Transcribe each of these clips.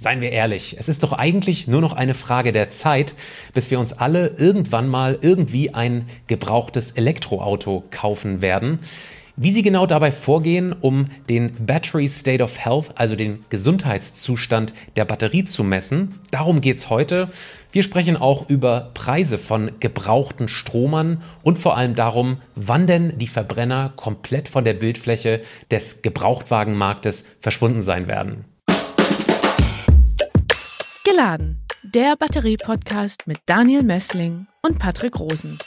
Seien wir ehrlich, es ist doch eigentlich nur noch eine Frage der Zeit, bis wir uns alle irgendwann mal irgendwie ein gebrauchtes Elektroauto kaufen werden. Wie Sie genau dabei vorgehen, um den Battery State of Health, also den Gesundheitszustand der Batterie zu messen, darum geht's heute. Wir sprechen auch über Preise von gebrauchten Stromern und vor allem darum, wann denn die Verbrenner komplett von der Bildfläche des Gebrauchtwagenmarktes verschwunden sein werden. Geladen, der Batterie-Podcast mit Daniel Messling und Patrick Rosen.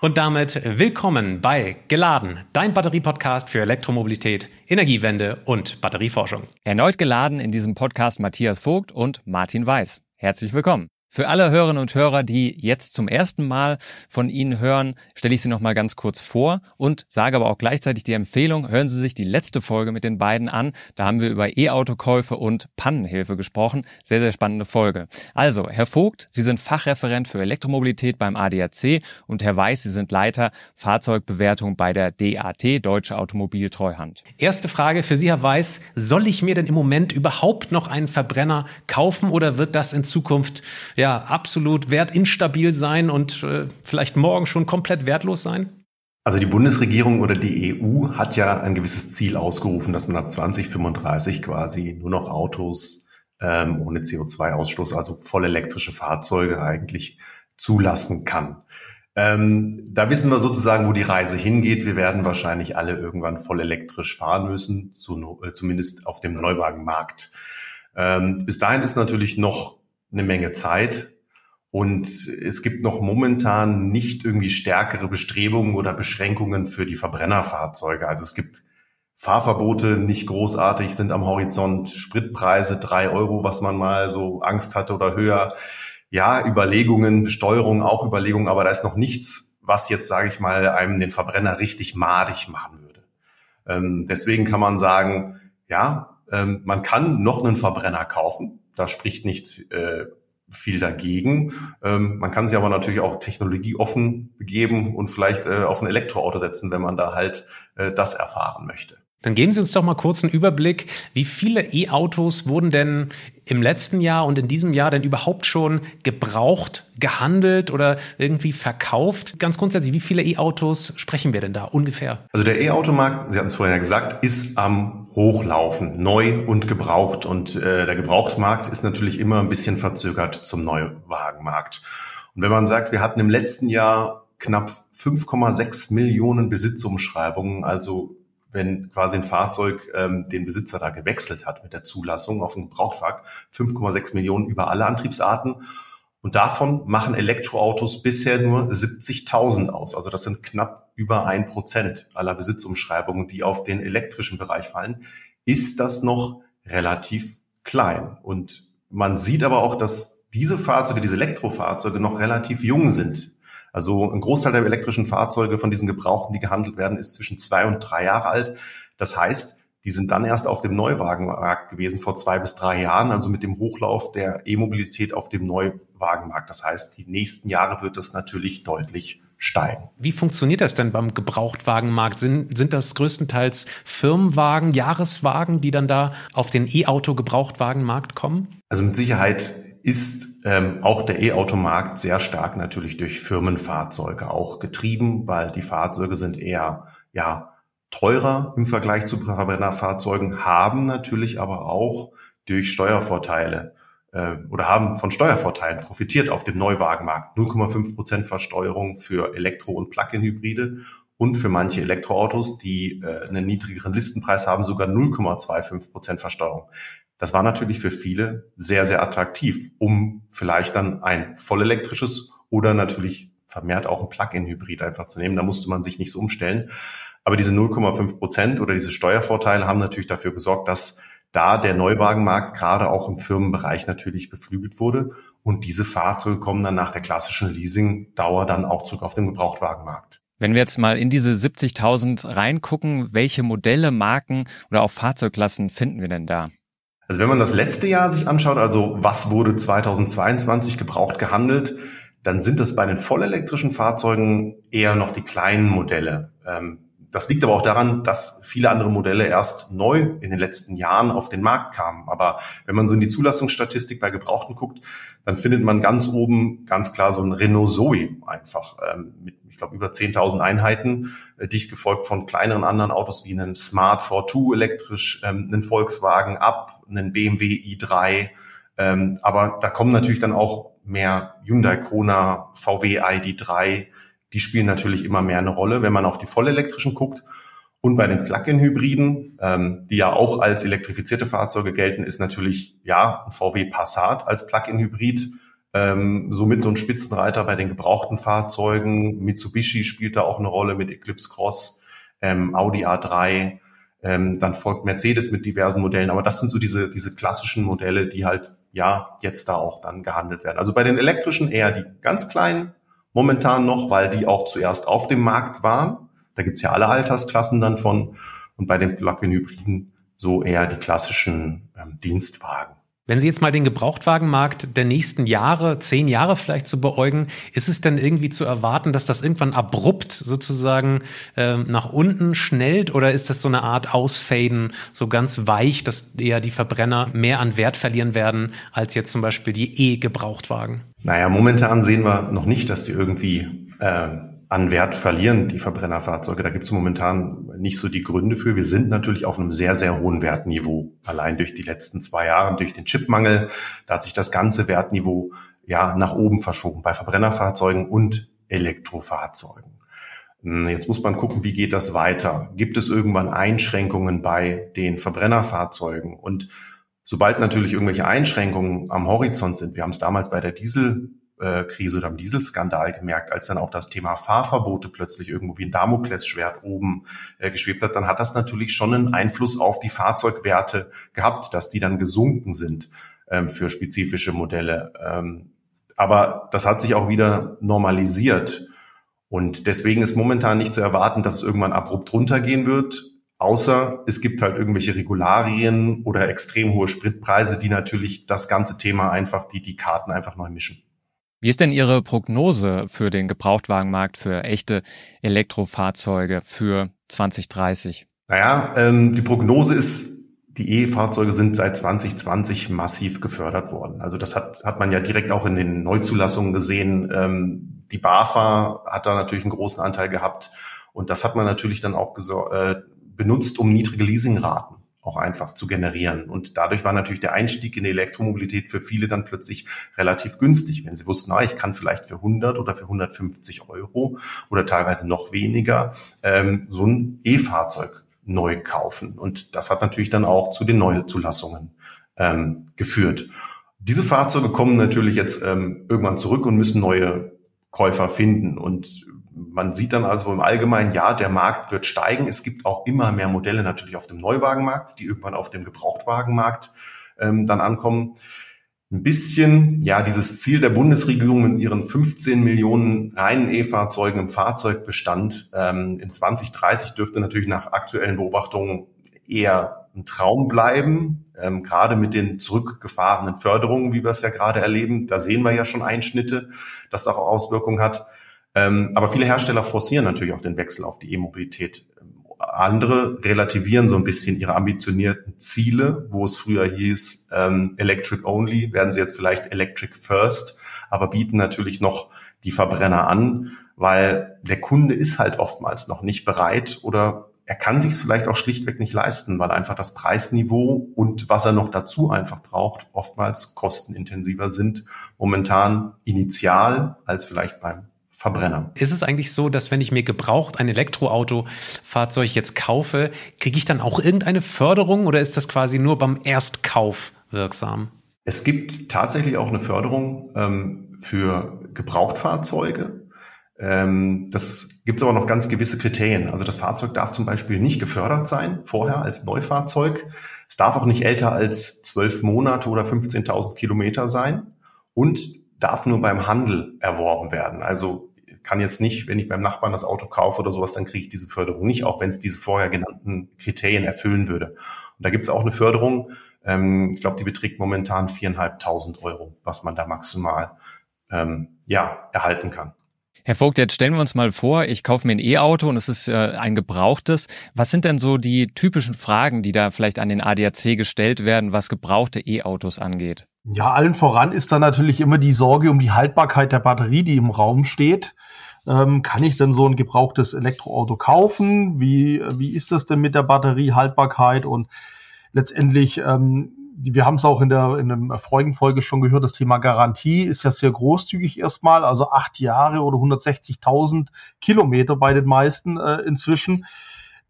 Und damit willkommen bei Geladen, dein Batterie-Podcast für Elektromobilität, Energiewende und Batterieforschung. Erneut geladen in diesem Podcast Matthias Vogt und Martin Weiß. Herzlich willkommen. Für alle Hörerinnen und Hörer, die jetzt zum ersten Mal von Ihnen hören, stelle ich Sie noch mal ganz kurz vor und sage aber auch gleichzeitig die Empfehlung, hören Sie sich die letzte Folge mit den beiden an. Da haben wir über E-Autokäufe und Pannenhilfe gesprochen. Sehr, sehr spannende Folge. Also, Herr Vogt, Sie sind Fachreferent für Elektromobilität beim ADAC und Herr Weiß, Sie sind Leiter Fahrzeugbewertung bei der DAT, Deutsche Automobiltreuhand. Erste Frage für Sie, Herr Weiß. Soll ich mir denn im Moment überhaupt noch einen Verbrenner kaufen oder wird das in Zukunft ja, ja absolut wertinstabil sein und äh, vielleicht morgen schon komplett wertlos sein? Also die Bundesregierung oder die EU hat ja ein gewisses Ziel ausgerufen, dass man ab 2035 quasi nur noch Autos ähm, ohne CO2-Ausstoß, also voll elektrische Fahrzeuge eigentlich zulassen kann. Ähm, da wissen wir sozusagen, wo die Reise hingeht. Wir werden wahrscheinlich alle irgendwann voll elektrisch fahren müssen, zu, äh, zumindest auf dem Neuwagenmarkt. Ähm, bis dahin ist natürlich noch eine Menge Zeit. Und es gibt noch momentan nicht irgendwie stärkere Bestrebungen oder Beschränkungen für die Verbrennerfahrzeuge. Also es gibt Fahrverbote nicht großartig, sind am Horizont, Spritpreise drei Euro, was man mal so Angst hatte oder höher. Ja, Überlegungen, Besteuerung, auch Überlegungen, aber da ist noch nichts, was jetzt, sage ich mal, einem den Verbrenner richtig madig machen würde. Ähm, deswegen kann man sagen, ja, ähm, man kann noch einen Verbrenner kaufen. Da spricht nicht äh, viel dagegen. Ähm, man kann sich aber natürlich auch technologieoffen begeben und vielleicht äh, auf ein Elektroauto setzen, wenn man da halt äh, das erfahren möchte. Dann geben Sie uns doch mal kurz einen Überblick, wie viele E-Autos wurden denn im letzten Jahr und in diesem Jahr denn überhaupt schon gebraucht, gehandelt oder irgendwie verkauft? Ganz grundsätzlich, wie viele E-Autos sprechen wir denn da ungefähr? Also der E-Automarkt, Sie hatten es vorhin ja gesagt, ist am Hochlaufen, neu und gebraucht. Und äh, der Gebrauchtmarkt ist natürlich immer ein bisschen verzögert zum Neuwagenmarkt. Und wenn man sagt, wir hatten im letzten Jahr knapp 5,6 Millionen Besitzumschreibungen, also wenn quasi ein Fahrzeug ähm, den Besitzer da gewechselt hat mit der Zulassung auf den Gebrauchtwagen, 5,6 Millionen über alle Antriebsarten. Und davon machen Elektroautos bisher nur 70.000 aus. Also das sind knapp über ein Prozent aller Besitzumschreibungen, die auf den elektrischen Bereich fallen. Ist das noch relativ klein? Und man sieht aber auch, dass diese Fahrzeuge, diese Elektrofahrzeuge noch relativ jung sind. Also ein Großteil der elektrischen Fahrzeuge von diesen Gebrauchten, die gehandelt werden, ist zwischen zwei und drei Jahre alt. Das heißt, die sind dann erst auf dem Neuwagenmarkt gewesen vor zwei bis drei Jahren, also mit dem Hochlauf der E-Mobilität auf dem Neuwagenmarkt. Das heißt, die nächsten Jahre wird es natürlich deutlich steigen. Wie funktioniert das denn beim Gebrauchtwagenmarkt? Sind, sind das größtenteils Firmenwagen, Jahreswagen, die dann da auf den E-Auto-Gebrauchtwagenmarkt kommen? Also mit Sicherheit ist ähm, auch der E-Automarkt sehr stark natürlich durch Firmenfahrzeuge auch getrieben, weil die Fahrzeuge sind eher ja teurer im Vergleich zu Verbrennerfahrzeugen, haben natürlich aber auch durch Steuervorteile äh, oder haben von Steuervorteilen profitiert auf dem Neuwagenmarkt. 0,5 Prozent Versteuerung für Elektro- und Plug-in-Hybride und für manche Elektroautos, die äh, einen niedrigeren Listenpreis haben, sogar 0,25 Prozent Versteuerung. Das war natürlich für viele sehr, sehr attraktiv, um vielleicht dann ein vollelektrisches oder natürlich vermehrt auch ein Plug-in-Hybrid einfach zu nehmen. Da musste man sich nicht so umstellen. Aber diese 0,5 Prozent oder diese Steuervorteile haben natürlich dafür gesorgt, dass da der Neuwagenmarkt gerade auch im Firmenbereich natürlich beflügelt wurde. Und diese Fahrzeuge kommen dann nach der klassischen Leasing-Dauer dann auch zurück auf den Gebrauchtwagenmarkt. Wenn wir jetzt mal in diese 70.000 reingucken, welche Modelle, Marken oder auch Fahrzeugklassen finden wir denn da? Also wenn man das letzte Jahr sich anschaut, also was wurde 2022 gebraucht gehandelt, dann sind das bei den vollelektrischen Fahrzeugen eher noch die kleinen Modelle. Ähm, das liegt aber auch daran, dass viele andere Modelle erst neu in den letzten Jahren auf den Markt kamen. Aber wenn man so in die Zulassungsstatistik bei Gebrauchten guckt, dann findet man ganz oben ganz klar so ein Renault Zoe einfach ähm, mit, ich glaube, über 10.000 Einheiten, äh, dicht gefolgt von kleineren anderen Autos wie einem Smart 42 elektrisch, ähm, einen Volkswagen Up, einen BMW i3. Ähm, aber da kommen natürlich dann auch mehr Hyundai Kona, VW ID3, die spielen natürlich immer mehr eine Rolle, wenn man auf die vollelektrischen guckt. Und bei den Plug-in-Hybriden, ähm, die ja auch als elektrifizierte Fahrzeuge gelten, ist natürlich ja ein VW Passat als Plug-in-Hybrid ähm, somit so ein Spitzenreiter bei den gebrauchten Fahrzeugen. Mitsubishi spielt da auch eine Rolle mit Eclipse Cross, ähm, Audi A3. Ähm, dann folgt Mercedes mit diversen Modellen. Aber das sind so diese, diese klassischen Modelle, die halt ja jetzt da auch dann gehandelt werden. Also bei den elektrischen eher die ganz kleinen momentan noch, weil die auch zuerst auf dem Markt waren. Da gibt's ja alle Altersklassen dann von. Und bei den Plug-in-Hybriden so eher die klassischen ähm, Dienstwagen. Wenn Sie jetzt mal den Gebrauchtwagenmarkt der nächsten Jahre, zehn Jahre vielleicht zu beäugen, ist es denn irgendwie zu erwarten, dass das irgendwann abrupt sozusagen äh, nach unten schnellt oder ist das so eine Art Ausfaden, so ganz weich, dass eher die Verbrenner mehr an Wert verlieren werden als jetzt zum Beispiel die E-Gebrauchtwagen? Naja, momentan sehen wir noch nicht, dass die irgendwie äh, an Wert verlieren, die Verbrennerfahrzeuge. Da gibt es momentan nicht so die Gründe für. Wir sind natürlich auf einem sehr, sehr hohen Wertniveau. Allein durch die letzten zwei Jahre, durch den Chipmangel, da hat sich das ganze Wertniveau ja nach oben verschoben bei Verbrennerfahrzeugen und Elektrofahrzeugen. Hm, jetzt muss man gucken, wie geht das weiter? Gibt es irgendwann Einschränkungen bei den Verbrennerfahrzeugen? Und sobald natürlich irgendwelche Einschränkungen am Horizont sind, wir haben es damals bei der Diesel Krise oder am Dieselskandal gemerkt, als dann auch das Thema Fahrverbote plötzlich irgendwo wie ein Damoklesschwert oben äh, geschwebt hat, dann hat das natürlich schon einen Einfluss auf die Fahrzeugwerte gehabt, dass die dann gesunken sind ähm, für spezifische Modelle. Ähm, aber das hat sich auch wieder normalisiert. Und deswegen ist momentan nicht zu erwarten, dass es irgendwann abrupt runtergehen wird. Außer es gibt halt irgendwelche Regularien oder extrem hohe Spritpreise, die natürlich das ganze Thema einfach, die die Karten einfach neu mischen. Wie ist denn Ihre Prognose für den Gebrauchtwagenmarkt für echte Elektrofahrzeuge für 2030? Naja, ähm, die Prognose ist, die E-Fahrzeuge sind seit 2020 massiv gefördert worden. Also das hat, hat man ja direkt auch in den Neuzulassungen gesehen. Ähm, die BAFA hat da natürlich einen großen Anteil gehabt. Und das hat man natürlich dann auch äh, benutzt, um niedrige Leasingraten auch einfach zu generieren. Und dadurch war natürlich der Einstieg in die Elektromobilität für viele dann plötzlich relativ günstig, wenn sie wussten, na, ich kann vielleicht für 100 oder für 150 Euro oder teilweise noch weniger ähm, so ein E-Fahrzeug neu kaufen. Und das hat natürlich dann auch zu den Neuzulassungen ähm, geführt. Diese Fahrzeuge kommen natürlich jetzt ähm, irgendwann zurück und müssen neue Käufer finden. Und man sieht dann also im Allgemeinen, ja, der Markt wird steigen. Es gibt auch immer mehr Modelle natürlich auf dem Neuwagenmarkt, die irgendwann auf dem Gebrauchtwagenmarkt ähm, dann ankommen. Ein bisschen, ja, dieses Ziel der Bundesregierung mit ihren 15 Millionen reinen E-Fahrzeugen im Fahrzeugbestand ähm, in 2030 dürfte natürlich nach aktuellen Beobachtungen eher ein Traum bleiben, ähm, gerade mit den zurückgefahrenen Förderungen, wie wir es ja gerade erleben. Da sehen wir ja schon Einschnitte, das auch Auswirkungen hat. Ähm, aber viele Hersteller forcieren natürlich auch den Wechsel auf die E-Mobilität. Andere relativieren so ein bisschen ihre ambitionierten Ziele, wo es früher hieß, ähm, Electric Only, werden sie jetzt vielleicht Electric First, aber bieten natürlich noch die Verbrenner an, weil der Kunde ist halt oftmals noch nicht bereit oder er kann sich es vielleicht auch schlichtweg nicht leisten, weil einfach das Preisniveau und was er noch dazu einfach braucht, oftmals kostenintensiver sind momentan initial als vielleicht beim Verbrenner. Ist es eigentlich so, dass wenn ich mir gebraucht ein Elektroautofahrzeug jetzt kaufe, kriege ich dann auch irgendeine Förderung oder ist das quasi nur beim Erstkauf wirksam? Es gibt tatsächlich auch eine Förderung ähm, für Gebrauchtfahrzeuge. Ähm, das gibt es aber noch ganz gewisse Kriterien. Also das Fahrzeug darf zum Beispiel nicht gefördert sein vorher als Neufahrzeug. Es darf auch nicht älter als zwölf Monate oder 15.000 Kilometer sein und darf nur beim Handel erworben werden. Also kann jetzt nicht, wenn ich beim Nachbarn das Auto kaufe oder sowas, dann kriege ich diese Förderung nicht, auch wenn es diese vorher genannten Kriterien erfüllen würde. Und da gibt es auch eine Förderung, ähm, ich glaube, die beträgt momentan viereinhalbtausend Euro, was man da maximal ähm, ja, erhalten kann. Herr Vogt, jetzt stellen wir uns mal vor, ich kaufe mir ein E-Auto und es ist äh, ein gebrauchtes. Was sind denn so die typischen Fragen, die da vielleicht an den ADAC gestellt werden, was gebrauchte E-Autos angeht? Ja, allen voran ist da natürlich immer die Sorge um die Haltbarkeit der Batterie, die im Raum steht. Ähm, kann ich denn so ein gebrauchtes Elektroauto kaufen? Wie, wie ist das denn mit der Batteriehaltbarkeit? Und letztendlich ähm, wir haben es auch in der in der vorigen Folge schon gehört, das Thema Garantie ist ja sehr großzügig erstmal, also acht Jahre oder 160.000 Kilometer bei den meisten äh, inzwischen.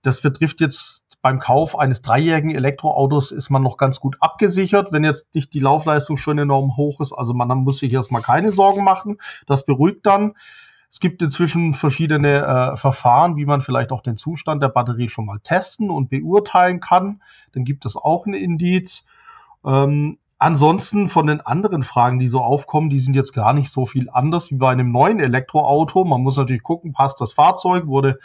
Das betrifft jetzt beim Kauf eines dreijährigen Elektroautos ist man noch ganz gut abgesichert, wenn jetzt nicht die Laufleistung schon enorm hoch ist. Also man muss sich erstmal keine Sorgen machen. Das beruhigt dann. Es gibt inzwischen verschiedene äh, Verfahren, wie man vielleicht auch den Zustand der Batterie schon mal testen und beurteilen kann. Dann gibt es auch ein Indiz. Ähm, ansonsten von den anderen Fragen, die so aufkommen, die sind jetzt gar nicht so viel anders wie bei einem neuen Elektroauto. Man muss natürlich gucken, passt das Fahrzeug, wurde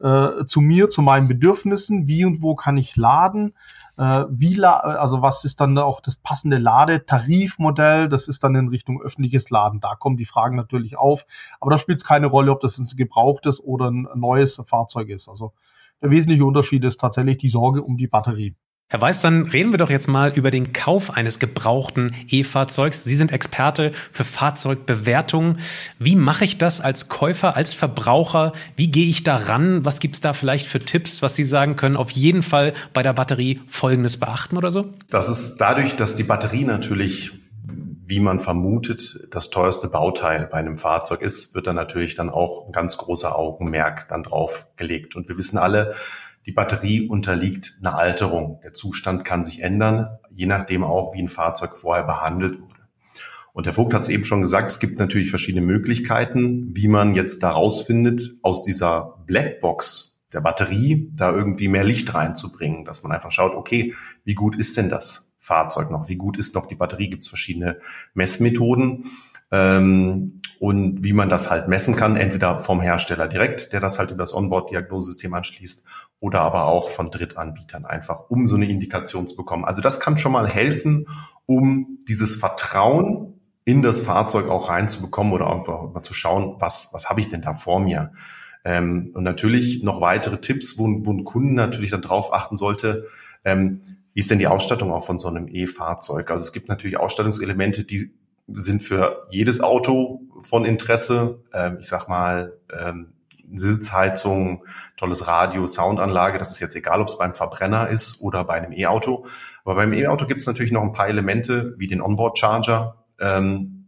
äh, zu mir, zu meinen Bedürfnissen, wie und wo kann ich laden, äh, wie also was ist dann auch das passende Ladetarifmodell, das ist dann in Richtung öffentliches Laden. Da kommen die Fragen natürlich auf, aber da spielt es keine Rolle, ob das ein gebrauchtes oder ein neues Fahrzeug ist. Also der wesentliche Unterschied ist tatsächlich die Sorge um die Batterie. Herr Weiß, dann reden wir doch jetzt mal über den Kauf eines gebrauchten E-Fahrzeugs. Sie sind Experte für Fahrzeugbewertung. Wie mache ich das als Käufer, als Verbraucher? Wie gehe ich da ran? Was gibt es da vielleicht für Tipps, was Sie sagen können? Auf jeden Fall bei der Batterie Folgendes beachten oder so? Das ist dadurch, dass die Batterie natürlich wie man vermutet, das teuerste Bauteil bei einem Fahrzeug ist, wird da natürlich dann auch ein ganz großer Augenmerk dann drauf gelegt. Und wir wissen alle, die Batterie unterliegt einer Alterung. Der Zustand kann sich ändern, je nachdem auch, wie ein Fahrzeug vorher behandelt wurde. Und der Vogt hat es eben schon gesagt, es gibt natürlich verschiedene Möglichkeiten, wie man jetzt daraus findet, aus dieser Blackbox der Batterie da irgendwie mehr Licht reinzubringen, dass man einfach schaut, okay, wie gut ist denn das Fahrzeug noch? Wie gut ist noch die Batterie? Gibt es verschiedene Messmethoden. Ähm, und wie man das halt messen kann, entweder vom Hersteller direkt, der das halt über das Onboard-Diagnosesystem anschließt, oder aber auch von Drittanbietern einfach, um so eine Indikation zu bekommen. Also das kann schon mal helfen, um dieses Vertrauen in das Fahrzeug auch reinzubekommen oder einfach mal zu schauen, was, was habe ich denn da vor mir? Ähm, und natürlich noch weitere Tipps, wo, wo ein Kunde natürlich dann drauf achten sollte, ähm, wie ist denn die Ausstattung auch von so einem E-Fahrzeug? Also es gibt natürlich Ausstattungselemente, die sind für jedes Auto von Interesse. Ähm, ich sag mal, ähm, Sitzheizung, tolles Radio, Soundanlage, das ist jetzt egal, ob es beim Verbrenner ist oder bei einem E-Auto. Aber beim E-Auto gibt es natürlich noch ein paar Elemente wie den Onboard-Charger. Ähm,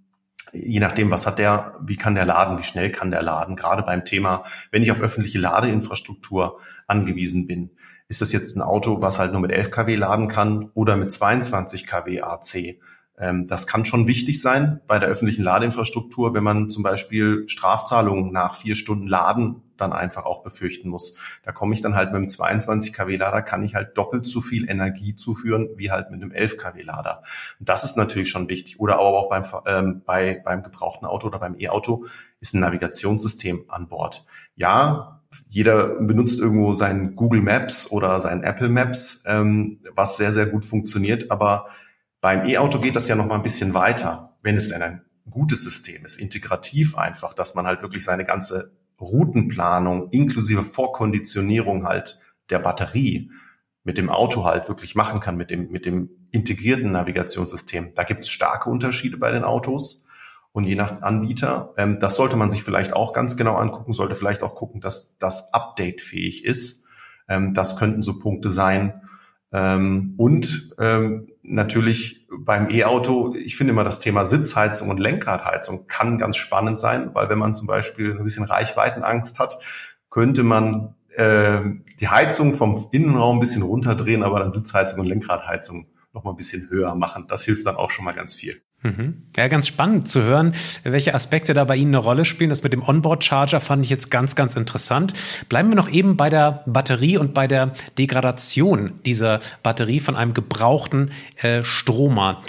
je nachdem, was hat der, wie kann der laden, wie schnell kann der laden. Gerade beim Thema, wenn ich auf öffentliche Ladeinfrastruktur angewiesen bin, ist das jetzt ein Auto, was halt nur mit 11 kW laden kann oder mit 22 kW AC. Ähm, das kann schon wichtig sein bei der öffentlichen Ladeinfrastruktur, wenn man zum Beispiel Strafzahlungen nach vier Stunden Laden dann einfach auch befürchten muss. Da komme ich dann halt mit einem 22 kW Lader, kann ich halt doppelt so viel Energie zuführen wie halt mit einem 11 kW Lader. Und das ist natürlich schon wichtig. Oder aber auch beim, ähm, bei, beim gebrauchten Auto oder beim E-Auto ist ein Navigationssystem an Bord. Ja, jeder benutzt irgendwo sein Google Maps oder sein Apple Maps, ähm, was sehr, sehr gut funktioniert, aber beim E-Auto geht das ja noch mal ein bisschen weiter, wenn es denn ein gutes System ist, integrativ einfach, dass man halt wirklich seine ganze Routenplanung inklusive Vorkonditionierung halt der Batterie mit dem Auto halt wirklich machen kann, mit dem, mit dem integrierten Navigationssystem. Da gibt es starke Unterschiede bei den Autos und je nach Anbieter. Ähm, das sollte man sich vielleicht auch ganz genau angucken, sollte vielleicht auch gucken, dass das Update fähig ist. Ähm, das könnten so Punkte sein. Ähm, und ähm, natürlich beim E-Auto, ich finde immer das Thema Sitzheizung und Lenkradheizung kann ganz spannend sein, weil wenn man zum Beispiel ein bisschen Reichweitenangst hat, könnte man äh, die Heizung vom Innenraum ein bisschen runterdrehen, aber dann Sitzheizung und Lenkradheizung noch mal ein bisschen höher machen. Das hilft dann auch schon mal ganz viel. Mhm. Ja, ganz spannend zu hören, welche Aspekte da bei Ihnen eine Rolle spielen. Das mit dem Onboard-Charger fand ich jetzt ganz, ganz interessant. Bleiben wir noch eben bei der Batterie und bei der Degradation dieser Batterie von einem gebrauchten äh, Stromer.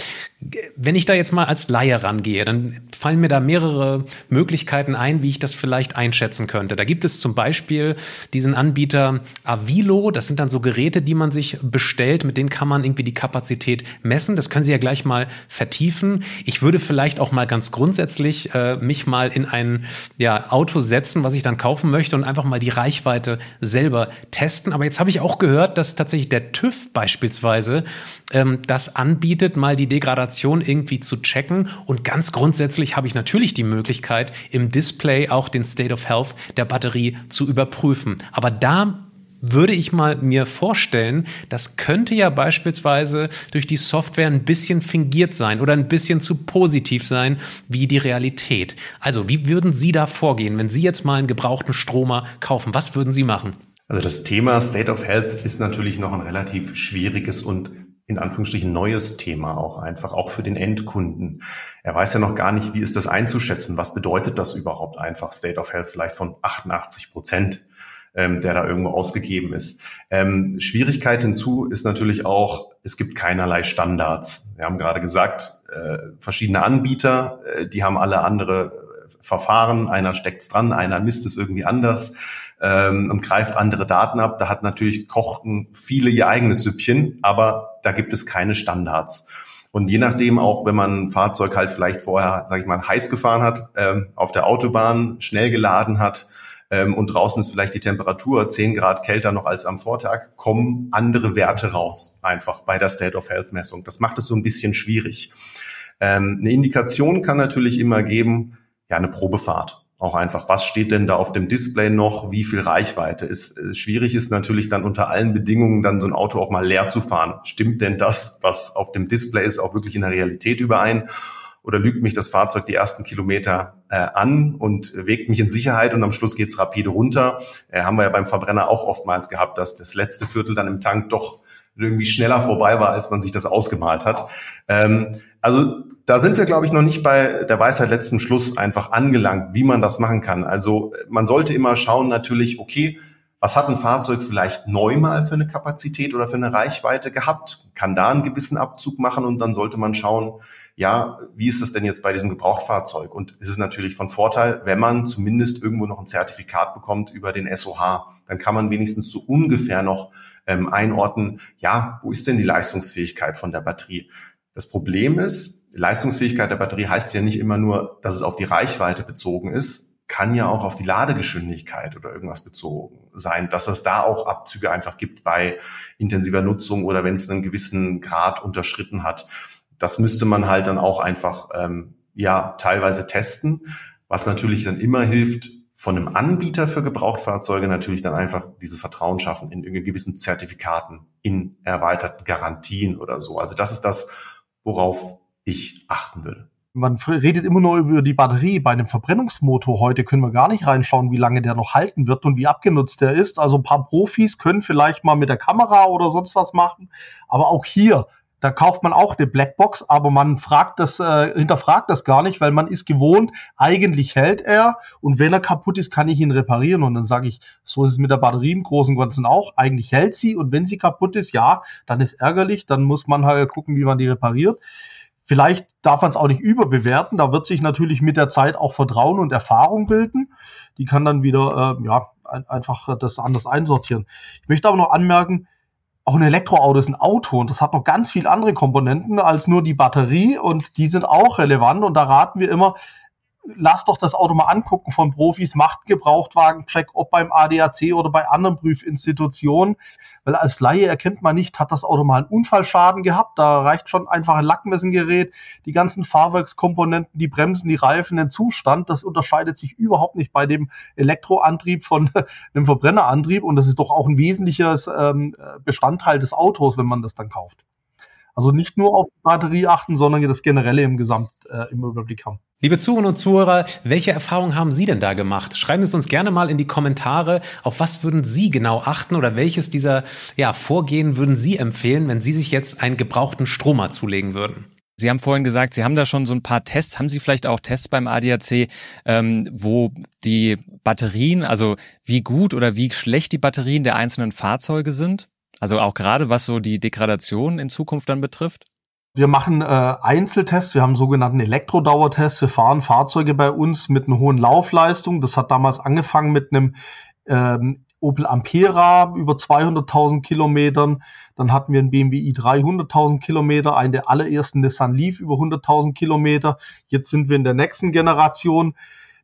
Wenn ich da jetzt mal als Laie rangehe, dann fallen mir da mehrere Möglichkeiten ein, wie ich das vielleicht einschätzen könnte. Da gibt es zum Beispiel diesen Anbieter Avilo. Das sind dann so Geräte, die man sich bestellt. Mit denen kann man irgendwie die Kapazität messen. Das können Sie ja gleich mal vertiefen. Ich würde vielleicht auch mal ganz grundsätzlich äh, mich mal in ein ja, Auto setzen, was ich dann kaufen möchte und einfach mal die Reichweite selber testen. Aber jetzt habe ich auch gehört, dass tatsächlich der TÜV beispielsweise ähm, das anbietet, mal die Degradation irgendwie zu checken. Und ganz grundsätzlich habe ich natürlich die Möglichkeit, im Display auch den State of Health der Batterie zu überprüfen. Aber da würde ich mal mir vorstellen, das könnte ja beispielsweise durch die Software ein bisschen fingiert sein oder ein bisschen zu positiv sein wie die Realität. Also, wie würden Sie da vorgehen, wenn Sie jetzt mal einen gebrauchten Stromer kaufen? Was würden Sie machen? Also das Thema State of Health ist natürlich noch ein relativ schwieriges und in Anführungsstrichen neues Thema auch einfach, auch für den Endkunden. Er weiß ja noch gar nicht, wie ist das einzuschätzen? Was bedeutet das überhaupt einfach State of Health vielleicht von 88 Prozent, ähm, der da irgendwo ausgegeben ist? Ähm, Schwierigkeit hinzu ist natürlich auch, es gibt keinerlei Standards. Wir haben gerade gesagt, äh, verschiedene Anbieter, äh, die haben alle andere Verfahren. Einer steckt's dran, einer misst es irgendwie anders ähm, und greift andere Daten ab. Da hat natürlich kochten viele ihr eigenes Süppchen, aber da gibt es keine Standards. Und je nachdem auch, wenn man ein Fahrzeug halt vielleicht vorher, sage ich mal, heiß gefahren hat, ähm, auf der Autobahn schnell geladen hat ähm, und draußen ist vielleicht die Temperatur 10 Grad kälter noch als am Vortag, kommen andere Werte raus, einfach bei der State of Health Messung. Das macht es so ein bisschen schwierig. Ähm, eine Indikation kann natürlich immer geben, ja, eine Probefahrt auch einfach, was steht denn da auf dem Display noch, wie viel Reichweite ist. Äh, schwierig ist natürlich dann unter allen Bedingungen dann so ein Auto auch mal leer zu fahren. Stimmt denn das, was auf dem Display ist, auch wirklich in der Realität überein? Oder lügt mich das Fahrzeug die ersten Kilometer äh, an und wägt mich in Sicherheit und am Schluss geht's rapide runter? Äh, haben wir ja beim Verbrenner auch oftmals gehabt, dass das letzte Viertel dann im Tank doch irgendwie schneller vorbei war, als man sich das ausgemalt hat. Ähm, also da sind wir, glaube ich, noch nicht bei der Weisheit letzten Schluss einfach angelangt, wie man das machen kann. Also man sollte immer schauen natürlich, okay, was hat ein Fahrzeug vielleicht neu mal für eine Kapazität oder für eine Reichweite gehabt? Kann da einen gewissen Abzug machen und dann sollte man schauen, ja, wie ist es denn jetzt bei diesem Gebrauchtfahrzeug? Und es ist natürlich von Vorteil, wenn man zumindest irgendwo noch ein Zertifikat bekommt über den SOH, dann kann man wenigstens so ungefähr noch ähm, einordnen, ja, wo ist denn die Leistungsfähigkeit von der Batterie? Das Problem ist, Leistungsfähigkeit der Batterie heißt ja nicht immer nur, dass es auf die Reichweite bezogen ist, kann ja auch auf die Ladegeschwindigkeit oder irgendwas bezogen sein, dass es da auch Abzüge einfach gibt bei intensiver Nutzung oder wenn es einen gewissen Grad unterschritten hat. Das müsste man halt dann auch einfach ähm, ja teilweise testen, was natürlich dann immer hilft, von einem Anbieter für Gebrauchtfahrzeuge natürlich dann einfach diese Vertrauen schaffen in gewissen Zertifikaten, in erweiterten Garantien oder so. Also das ist das, worauf ich achten würde. Man redet immer nur über die Batterie. Bei einem Verbrennungsmotor heute können wir gar nicht reinschauen, wie lange der noch halten wird und wie abgenutzt der ist. Also ein paar Profis können vielleicht mal mit der Kamera oder sonst was machen. Aber auch hier da kauft man auch eine Blackbox, aber man fragt das, äh, hinterfragt das gar nicht, weil man ist gewohnt, eigentlich hält er und wenn er kaputt ist, kann ich ihn reparieren. Und dann sage ich, so ist es mit der Batterie im Großen und Ganzen auch. Eigentlich hält sie und wenn sie kaputt ist, ja, dann ist ärgerlich, dann muss man halt gucken, wie man die repariert. Vielleicht darf man es auch nicht überbewerten. Da wird sich natürlich mit der Zeit auch Vertrauen und Erfahrung bilden. Die kann dann wieder äh, ja, ein, einfach das anders einsortieren. Ich möchte aber noch anmerken, auch ein Elektroauto ist ein Auto und das hat noch ganz viele andere Komponenten als nur die Batterie und die sind auch relevant und da raten wir immer, lass doch das Auto mal angucken von Profis, macht Gebrauchtwagen-Check, ob beim ADAC oder bei anderen Prüfinstitutionen. Weil als Laie erkennt man nicht, hat das Auto mal einen Unfallschaden gehabt. Da reicht schon einfach ein Lackmessengerät, die ganzen Fahrwerkskomponenten, die Bremsen, die Reifen, den Zustand. Das unterscheidet sich überhaupt nicht bei dem Elektroantrieb von einem Verbrennerantrieb. Und das ist doch auch ein wesentliches ähm, Bestandteil des Autos, wenn man das dann kauft. Also nicht nur auf die Batterie achten, sondern das Generelle im Gesamt äh, im Überblick haben. Liebe Zuhörerinnen und Zuhörer, welche Erfahrungen haben Sie denn da gemacht? Schreiben Sie es uns gerne mal in die Kommentare. Auf was würden Sie genau achten oder welches dieser ja, Vorgehen würden Sie empfehlen, wenn Sie sich jetzt einen gebrauchten Stromer zulegen würden? Sie haben vorhin gesagt, Sie haben da schon so ein paar Tests. Haben Sie vielleicht auch Tests beim ADAC, ähm, wo die Batterien, also wie gut oder wie schlecht die Batterien der einzelnen Fahrzeuge sind? Also auch gerade was so die Degradation in Zukunft dann betrifft? Wir machen äh, Einzeltests, wir haben sogenannten Elektrodauertest. Wir fahren Fahrzeuge bei uns mit einer hohen Laufleistung. Das hat damals angefangen mit einem ähm, Opel Ampera über 200.000 Kilometern. Dann hatten wir einen BMW i3 100.000 Kilometer, einen der allerersten Nissan Leaf über 100.000 Kilometer. Jetzt sind wir in der nächsten Generation.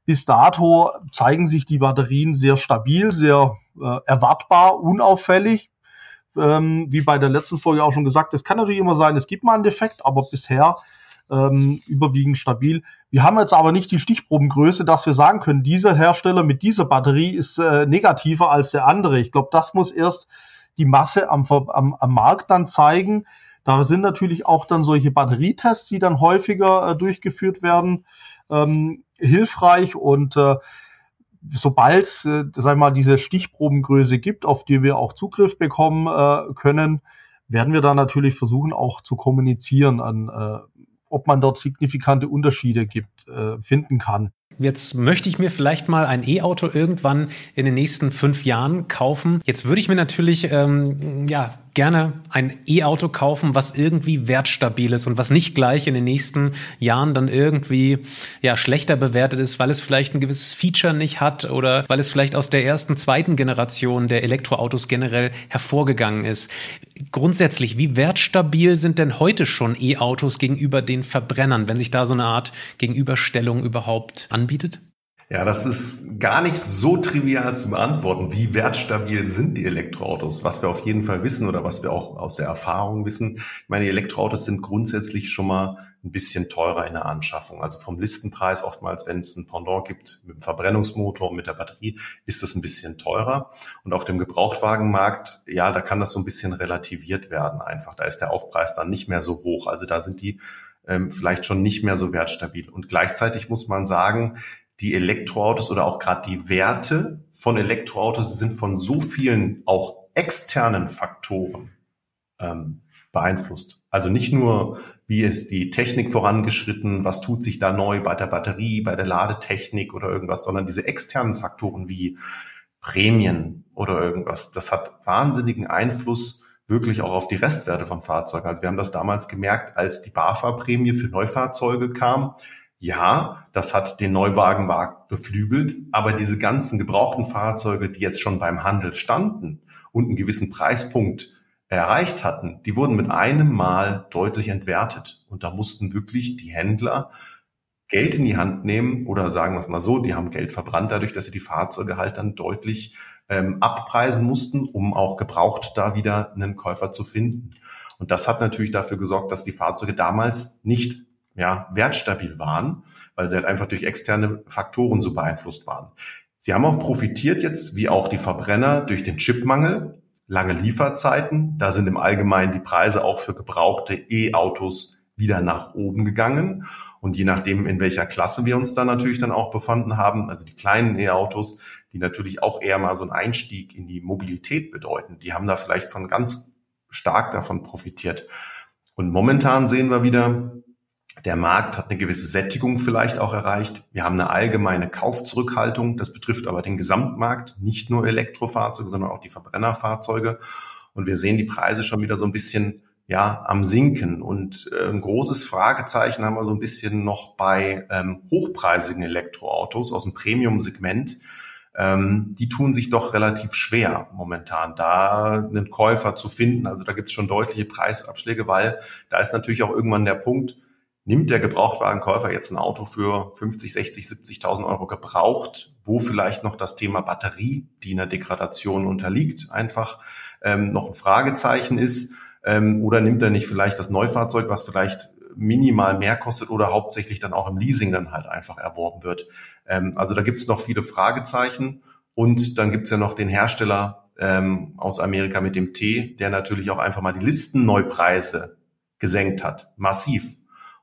Bis dato zeigen sich die Batterien sehr stabil, sehr äh, erwartbar, unauffällig ähm, wie bei der letzten Folge auch schon gesagt, es kann natürlich immer sein, es gibt mal einen Defekt, aber bisher ähm, überwiegend stabil. Wir haben jetzt aber nicht die Stichprobengröße, dass wir sagen können, dieser Hersteller mit dieser Batterie ist äh, negativer als der andere. Ich glaube, das muss erst die Masse am, am, am Markt dann zeigen. Da sind natürlich auch dann solche Batterietests, die dann häufiger äh, durchgeführt werden, ähm, hilfreich und äh, sobald es, äh, sag mal, diese Stichprobengröße gibt, auf die wir auch Zugriff bekommen äh, können, werden wir da natürlich versuchen, auch zu kommunizieren, an, äh, ob man dort signifikante Unterschiede gibt, äh, finden kann. Jetzt möchte ich mir vielleicht mal ein E-Auto irgendwann in den nächsten fünf Jahren kaufen. Jetzt würde ich mir natürlich ähm, ja gerne ein E-Auto kaufen, was irgendwie wertstabil ist und was nicht gleich in den nächsten Jahren dann irgendwie ja schlechter bewertet ist, weil es vielleicht ein gewisses Feature nicht hat oder weil es vielleicht aus der ersten, zweiten Generation der Elektroautos generell hervorgegangen ist. Grundsätzlich, wie wertstabil sind denn heute schon E-Autos gegenüber den Verbrennern, wenn sich da so eine Art Gegenüberstellung überhaupt anbietet? Ja, das ist gar nicht so trivial zu beantworten. Wie wertstabil sind die Elektroautos? Was wir auf jeden Fall wissen oder was wir auch aus der Erfahrung wissen. Ich meine, die Elektroautos sind grundsätzlich schon mal ein bisschen teurer in der Anschaffung. Also vom Listenpreis oftmals, wenn es ein Pendant gibt mit dem Verbrennungsmotor und mit der Batterie, ist das ein bisschen teurer. Und auf dem Gebrauchtwagenmarkt, ja, da kann das so ein bisschen relativiert werden einfach. Da ist der Aufpreis dann nicht mehr so hoch. Also da sind die ähm, vielleicht schon nicht mehr so wertstabil. Und gleichzeitig muss man sagen, die Elektroautos oder auch gerade die Werte von Elektroautos sind von so vielen auch externen Faktoren ähm, beeinflusst. Also nicht nur, wie ist die Technik vorangeschritten, was tut sich da neu bei der Batterie, bei der Ladetechnik oder irgendwas, sondern diese externen Faktoren wie Prämien oder irgendwas, das hat wahnsinnigen Einfluss wirklich auch auf die Restwerte von Fahrzeugen. Also wir haben das damals gemerkt, als die BAFA-Prämie für Neufahrzeuge kam, ja, das hat den Neuwagenmarkt beflügelt, aber diese ganzen gebrauchten Fahrzeuge, die jetzt schon beim Handel standen und einen gewissen Preispunkt erreicht hatten, die wurden mit einem Mal deutlich entwertet. Und da mussten wirklich die Händler Geld in die Hand nehmen oder sagen wir es mal so, die haben Geld verbrannt dadurch, dass sie die Fahrzeuge halt dann deutlich ähm, abpreisen mussten, um auch gebraucht da wieder einen Käufer zu finden. Und das hat natürlich dafür gesorgt, dass die Fahrzeuge damals nicht ja, wertstabil waren, weil sie halt einfach durch externe Faktoren so beeinflusst waren. Sie haben auch profitiert jetzt, wie auch die Verbrenner, durch den Chipmangel, lange Lieferzeiten. Da sind im Allgemeinen die Preise auch für gebrauchte E-Autos wieder nach oben gegangen. Und je nachdem, in welcher Klasse wir uns da natürlich dann auch befanden haben, also die kleinen E-Autos, die natürlich auch eher mal so einen Einstieg in die Mobilität bedeuten, die haben da vielleicht von ganz stark davon profitiert. Und momentan sehen wir wieder, der Markt hat eine gewisse Sättigung vielleicht auch erreicht. Wir haben eine allgemeine Kaufzurückhaltung. Das betrifft aber den Gesamtmarkt, nicht nur Elektrofahrzeuge, sondern auch die Verbrennerfahrzeuge. Und wir sehen die Preise schon wieder so ein bisschen ja am sinken. Und äh, ein großes Fragezeichen haben wir so ein bisschen noch bei ähm, hochpreisigen Elektroautos aus dem Premium-Segment. Ähm, die tun sich doch relativ schwer momentan, da einen Käufer zu finden. Also da gibt es schon deutliche Preisabschläge, weil da ist natürlich auch irgendwann der Punkt, nimmt der Gebrauchtwagenkäufer jetzt ein Auto für 50, 60, 70.000 Euro gebraucht, wo vielleicht noch das Thema Batterie, die einer Degradation unterliegt, einfach ähm, noch ein Fragezeichen ist, ähm, oder nimmt er nicht vielleicht das Neufahrzeug, was vielleicht minimal mehr kostet oder hauptsächlich dann auch im Leasing dann halt einfach erworben wird. Ähm, also da gibt es noch viele Fragezeichen und dann gibt es ja noch den Hersteller ähm, aus Amerika mit dem T, der natürlich auch einfach mal die Listenneupreise gesenkt hat, massiv.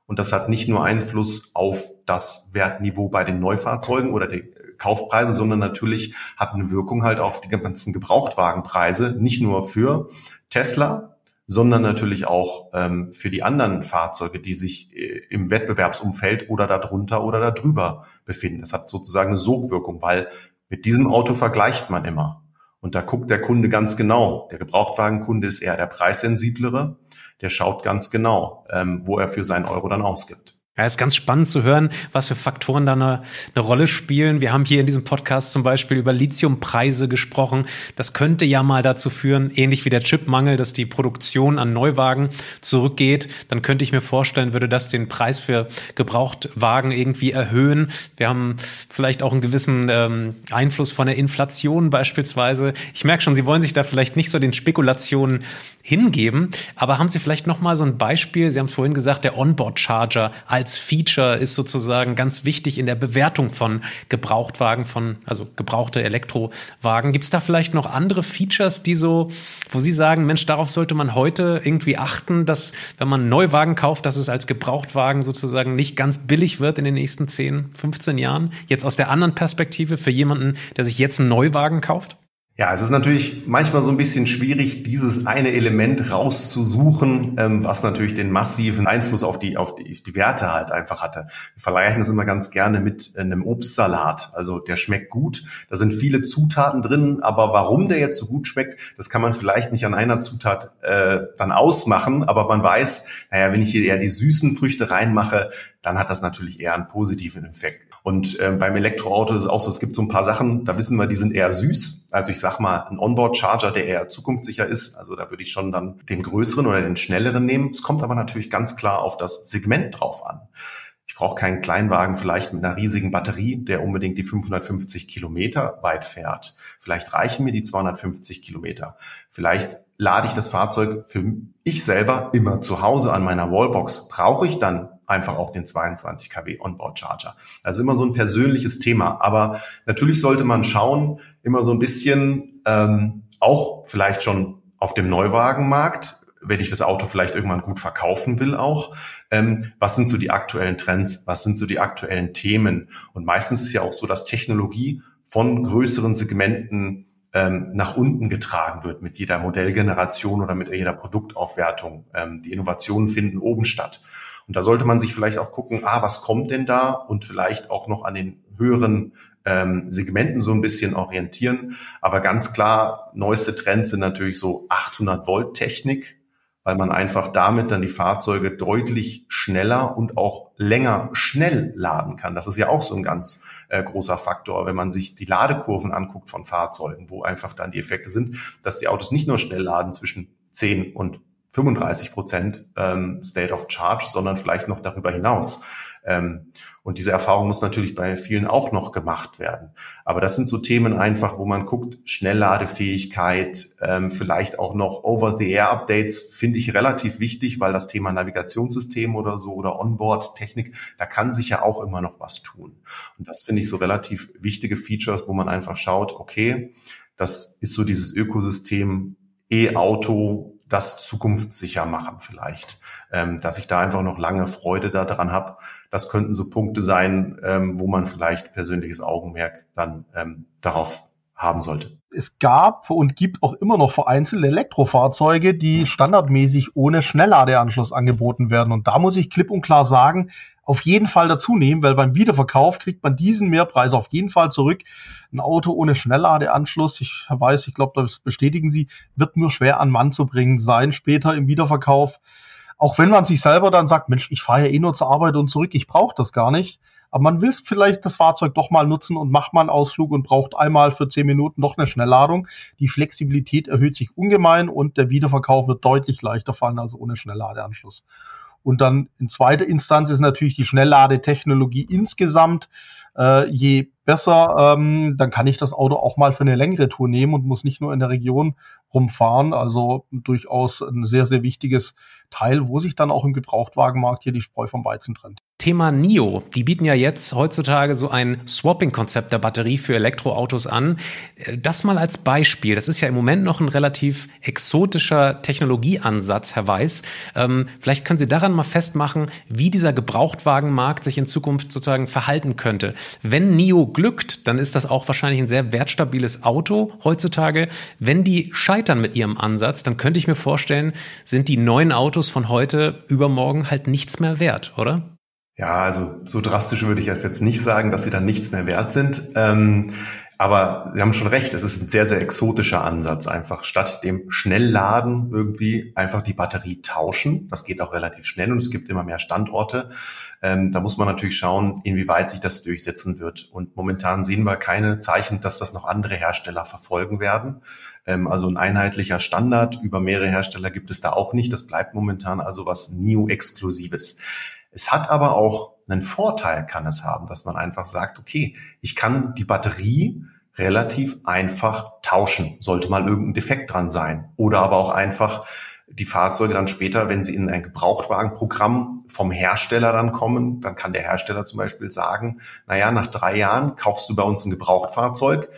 Und das hat nicht nur Einfluss auf das Wertniveau bei den Neufahrzeugen oder die Kaufpreise, sondern natürlich hat eine Wirkung halt auf die ganzen Gebrauchtwagenpreise, nicht nur für Tesla, sondern natürlich auch ähm, für die anderen Fahrzeuge, die sich äh, im Wettbewerbsumfeld oder darunter oder darüber befinden. Das hat sozusagen eine Sogwirkung, weil mit diesem Auto vergleicht man immer. Und da guckt der Kunde ganz genau. Der Gebrauchtwagenkunde ist eher der preissensiblere. Der schaut ganz genau, ähm, wo er für seinen Euro dann ausgibt. Ja, ist ganz spannend zu hören, was für Faktoren da eine, eine Rolle spielen. Wir haben hier in diesem Podcast zum Beispiel über Lithiumpreise gesprochen. Das könnte ja mal dazu führen, ähnlich wie der Chipmangel, dass die Produktion an Neuwagen zurückgeht. Dann könnte ich mir vorstellen, würde das den Preis für Gebrauchtwagen irgendwie erhöhen. Wir haben vielleicht auch einen gewissen ähm, Einfluss von der Inflation beispielsweise. Ich merke schon, Sie wollen sich da vielleicht nicht so den Spekulationen hingeben, aber haben Sie vielleicht noch mal so ein Beispiel? Sie haben es vorhin gesagt, der Onboard Charger als Feature ist sozusagen ganz wichtig in der Bewertung von Gebrauchtwagen, von, also gebrauchte Elektrowagen. Gibt es da vielleicht noch andere Features, die so, wo Sie sagen, Mensch, darauf sollte man heute irgendwie achten, dass, wenn man einen Neuwagen kauft, dass es als Gebrauchtwagen sozusagen nicht ganz billig wird in den nächsten 10, 15 Jahren? Jetzt aus der anderen Perspektive für jemanden, der sich jetzt einen Neuwagen kauft? Ja, es ist natürlich manchmal so ein bisschen schwierig, dieses eine Element rauszusuchen, ähm, was natürlich den massiven Einfluss auf die, auf die, die Werte halt einfach hatte. Wir vergleichen das immer ganz gerne mit einem Obstsalat. Also der schmeckt gut, da sind viele Zutaten drin, aber warum der jetzt so gut schmeckt, das kann man vielleicht nicht an einer Zutat äh, dann ausmachen, aber man weiß, naja, wenn ich hier eher die süßen Früchte reinmache, dann hat das natürlich eher einen positiven Effekt. Und äh, beim Elektroauto ist es auch so, es gibt so ein paar Sachen, da wissen wir, die sind eher süß. Also ich sag mal, ein Onboard-Charger, der eher zukunftssicher ist, also da würde ich schon dann den größeren oder den schnelleren nehmen. Es kommt aber natürlich ganz klar auf das Segment drauf an. Ich brauche keinen Kleinwagen vielleicht mit einer riesigen Batterie, der unbedingt die 550 Kilometer weit fährt. Vielleicht reichen mir die 250 Kilometer. Vielleicht lade ich das Fahrzeug für ich selber immer zu Hause an meiner Wallbox. Brauche ich dann einfach auch den 22 kW Onboard Charger. Das ist immer so ein persönliches Thema. Aber natürlich sollte man schauen, immer so ein bisschen ähm, auch vielleicht schon auf dem Neuwagenmarkt, wenn ich das Auto vielleicht irgendwann gut verkaufen will auch. Ähm, was sind so die aktuellen Trends? Was sind so die aktuellen Themen? Und meistens ist ja auch so, dass Technologie von größeren Segmenten ähm, nach unten getragen wird mit jeder Modellgeneration oder mit jeder Produktaufwertung. Ähm, die Innovationen finden oben statt. Und da sollte man sich vielleicht auch gucken, ah, was kommt denn da und vielleicht auch noch an den höheren ähm, Segmenten so ein bisschen orientieren. Aber ganz klar, neueste Trends sind natürlich so 800 Volt Technik, weil man einfach damit dann die Fahrzeuge deutlich schneller und auch länger schnell laden kann. Das ist ja auch so ein ganz äh, großer Faktor, wenn man sich die Ladekurven anguckt von Fahrzeugen, wo einfach dann die Effekte sind, dass die Autos nicht nur schnell laden zwischen 10 und 35 Prozent ähm, State of Charge, sondern vielleicht noch darüber hinaus. Ähm, und diese Erfahrung muss natürlich bei vielen auch noch gemacht werden. Aber das sind so Themen einfach, wo man guckt, Schnellladefähigkeit, ähm, vielleicht auch noch Over-the-Air-Updates finde ich relativ wichtig, weil das Thema Navigationssystem oder so oder Onboard-Technik, da kann sich ja auch immer noch was tun. Und das finde ich so relativ wichtige Features, wo man einfach schaut, okay, das ist so dieses Ökosystem E-Auto das zukunftssicher machen vielleicht, ähm, dass ich da einfach noch lange Freude daran habe. Das könnten so Punkte sein, ähm, wo man vielleicht persönliches Augenmerk dann ähm, darauf haben sollte. Es gab und gibt auch immer noch vereinzelte Elektrofahrzeuge, die standardmäßig ohne Schnellladeanschluss angeboten werden. Und da muss ich klipp und klar sagen, auf jeden Fall dazu nehmen, weil beim Wiederverkauf kriegt man diesen Mehrpreis auf jeden Fall zurück. Ein Auto ohne Schnellladeanschluss, ich weiß, ich glaube, das bestätigen Sie, wird nur schwer an Mann zu bringen sein später im Wiederverkauf. Auch wenn man sich selber dann sagt, Mensch, ich fahre ja eh nur zur Arbeit und zurück, ich brauche das gar nicht. Aber man will vielleicht das Fahrzeug doch mal nutzen und macht mal einen Ausflug und braucht einmal für zehn Minuten noch eine Schnellladung. Die Flexibilität erhöht sich ungemein und der Wiederverkauf wird deutlich leichter fallen als ohne Schnellladeanschluss. Und dann in zweiter Instanz ist natürlich die Schnellladetechnologie insgesamt. Äh, je besser, ähm, dann kann ich das Auto auch mal für eine längere Tour nehmen und muss nicht nur in der Region rumfahren. Also durchaus ein sehr, sehr wichtiges Teil, wo sich dann auch im Gebrauchtwagenmarkt hier die Spreu vom Weizen trennt. Thema NIO. Die bieten ja jetzt heutzutage so ein Swapping-Konzept der Batterie für Elektroautos an. Äh, das mal als Beispiel. Das ist ja im Moment noch ein relativ exotischer Technologieansatz, Herr Weiß. Ähm, vielleicht können Sie daran mal festmachen, wie dieser Gebrauchtwagenmarkt sich in Zukunft sozusagen verhalten könnte. Wenn NIO glückt, dann ist das auch wahrscheinlich ein sehr wertstabiles Auto heutzutage. Wenn die scheitern mit ihrem Ansatz, dann könnte ich mir vorstellen, sind die neuen Autos von heute übermorgen halt nichts mehr wert, oder? Ja, also so drastisch würde ich es jetzt nicht sagen, dass sie dann nichts mehr wert sind. Ähm, Aber Sie haben schon recht, es ist ein sehr, sehr exotischer Ansatz. Einfach statt dem Schnellladen irgendwie einfach die Batterie tauschen. Das geht auch relativ schnell und es gibt immer mehr Standorte. Ähm, da muss man natürlich schauen, inwieweit sich das durchsetzen wird. Und momentan sehen wir keine Zeichen, dass das noch andere Hersteller verfolgen werden. Ähm, also ein einheitlicher Standard über mehrere Hersteller gibt es da auch nicht. Das bleibt momentan also was NIO-Exklusives. Es hat aber auch einen Vorteil kann es haben, dass man einfach sagt, okay, ich kann die Batterie relativ einfach tauschen, sollte mal irgendein Defekt dran sein. Oder aber auch einfach die Fahrzeuge dann später, wenn sie in ein Gebrauchtwagenprogramm vom Hersteller dann kommen, dann kann der Hersteller zum Beispiel sagen, naja, nach drei Jahren kaufst du bei uns ein Gebrauchtfahrzeug,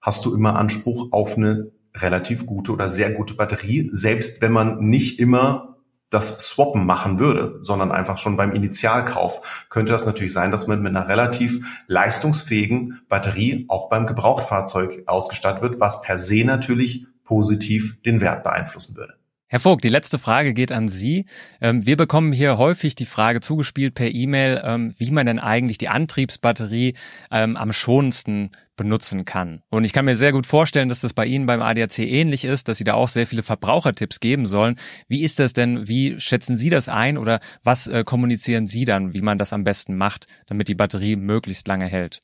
hast du immer Anspruch auf eine relativ gute oder sehr gute Batterie, selbst wenn man nicht immer das Swappen machen würde, sondern einfach schon beim Initialkauf, könnte das natürlich sein, dass man mit einer relativ leistungsfähigen Batterie auch beim Gebrauchtfahrzeug ausgestattet wird, was per se natürlich positiv den Wert beeinflussen würde. Herr Vogt, die letzte Frage geht an Sie. Ähm, wir bekommen hier häufig die Frage zugespielt per E-Mail, ähm, wie man denn eigentlich die Antriebsbatterie ähm, am schonendsten benutzen kann. Und ich kann mir sehr gut vorstellen, dass das bei Ihnen beim ADAC ähnlich ist, dass Sie da auch sehr viele Verbrauchertipps geben sollen. Wie ist das denn? Wie schätzen Sie das ein oder was äh, kommunizieren Sie dann, wie man das am besten macht, damit die Batterie möglichst lange hält?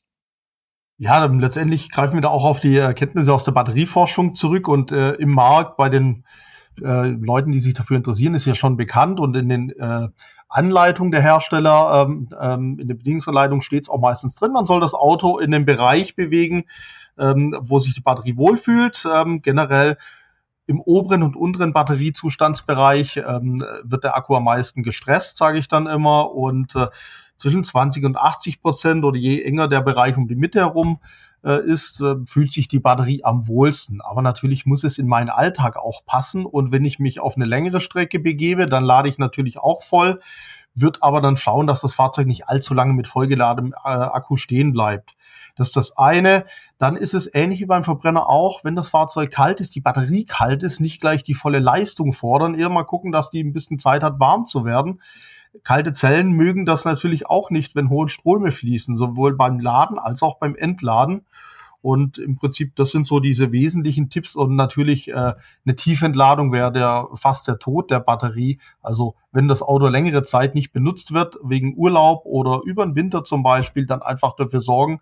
Ja, letztendlich greifen wir da auch auf die Erkenntnisse aus der Batterieforschung zurück und äh, im Markt bei den äh, Leuten, die sich dafür interessieren, ist ja schon bekannt und in den äh, Anleitungen der Hersteller, ähm, ähm, in der Bedienungsanleitung steht es auch meistens drin, man soll das Auto in dem Bereich bewegen, ähm, wo sich die Batterie wohlfühlt. Ähm, generell im oberen und unteren Batteriezustandsbereich ähm, wird der Akku am meisten gestresst, sage ich dann immer. Und äh, zwischen 20 und 80 Prozent oder je enger der Bereich um die Mitte herum, äh, ist, äh, fühlt sich die Batterie am wohlsten. Aber natürlich muss es in meinen Alltag auch passen. Und wenn ich mich auf eine längere Strecke begebe, dann lade ich natürlich auch voll, wird aber dann schauen, dass das Fahrzeug nicht allzu lange mit vollgeladenem äh, Akku stehen bleibt. Das ist das eine. Dann ist es ähnlich wie beim Verbrenner auch, wenn das Fahrzeug kalt ist, die Batterie kalt ist, nicht gleich die volle Leistung fordern, eher mal gucken, dass die ein bisschen Zeit hat, warm zu werden. Kalte Zellen mögen das natürlich auch nicht, wenn hohe Ströme fließen, sowohl beim Laden als auch beim Entladen. Und im Prinzip, das sind so diese wesentlichen Tipps. Und natürlich äh, eine Tiefentladung wäre der fast der Tod der Batterie. Also wenn das Auto längere Zeit nicht benutzt wird, wegen Urlaub oder über den Winter zum Beispiel, dann einfach dafür sorgen,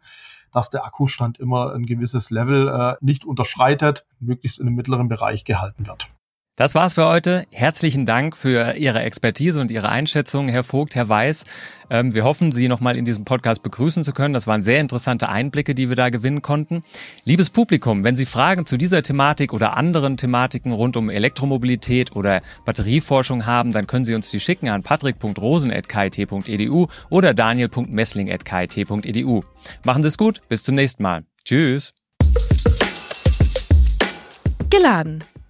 dass der Akkustand immer ein gewisses Level äh, nicht unterschreitet, möglichst in einem mittleren Bereich gehalten wird. Das war's für heute. Herzlichen Dank für Ihre Expertise und Ihre Einschätzung, Herr Vogt, Herr Weiß. Ähm, wir hoffen, Sie nochmal in diesem Podcast begrüßen zu können. Das waren sehr interessante Einblicke, die wir da gewinnen konnten. Liebes Publikum, wenn Sie Fragen zu dieser Thematik oder anderen Thematiken rund um Elektromobilität oder Batterieforschung haben, dann können Sie uns die schicken an patrick.rosen.kit.edu oder daniel.messling.kit.edu. Machen Sie es gut. Bis zum nächsten Mal. Tschüss. Geladen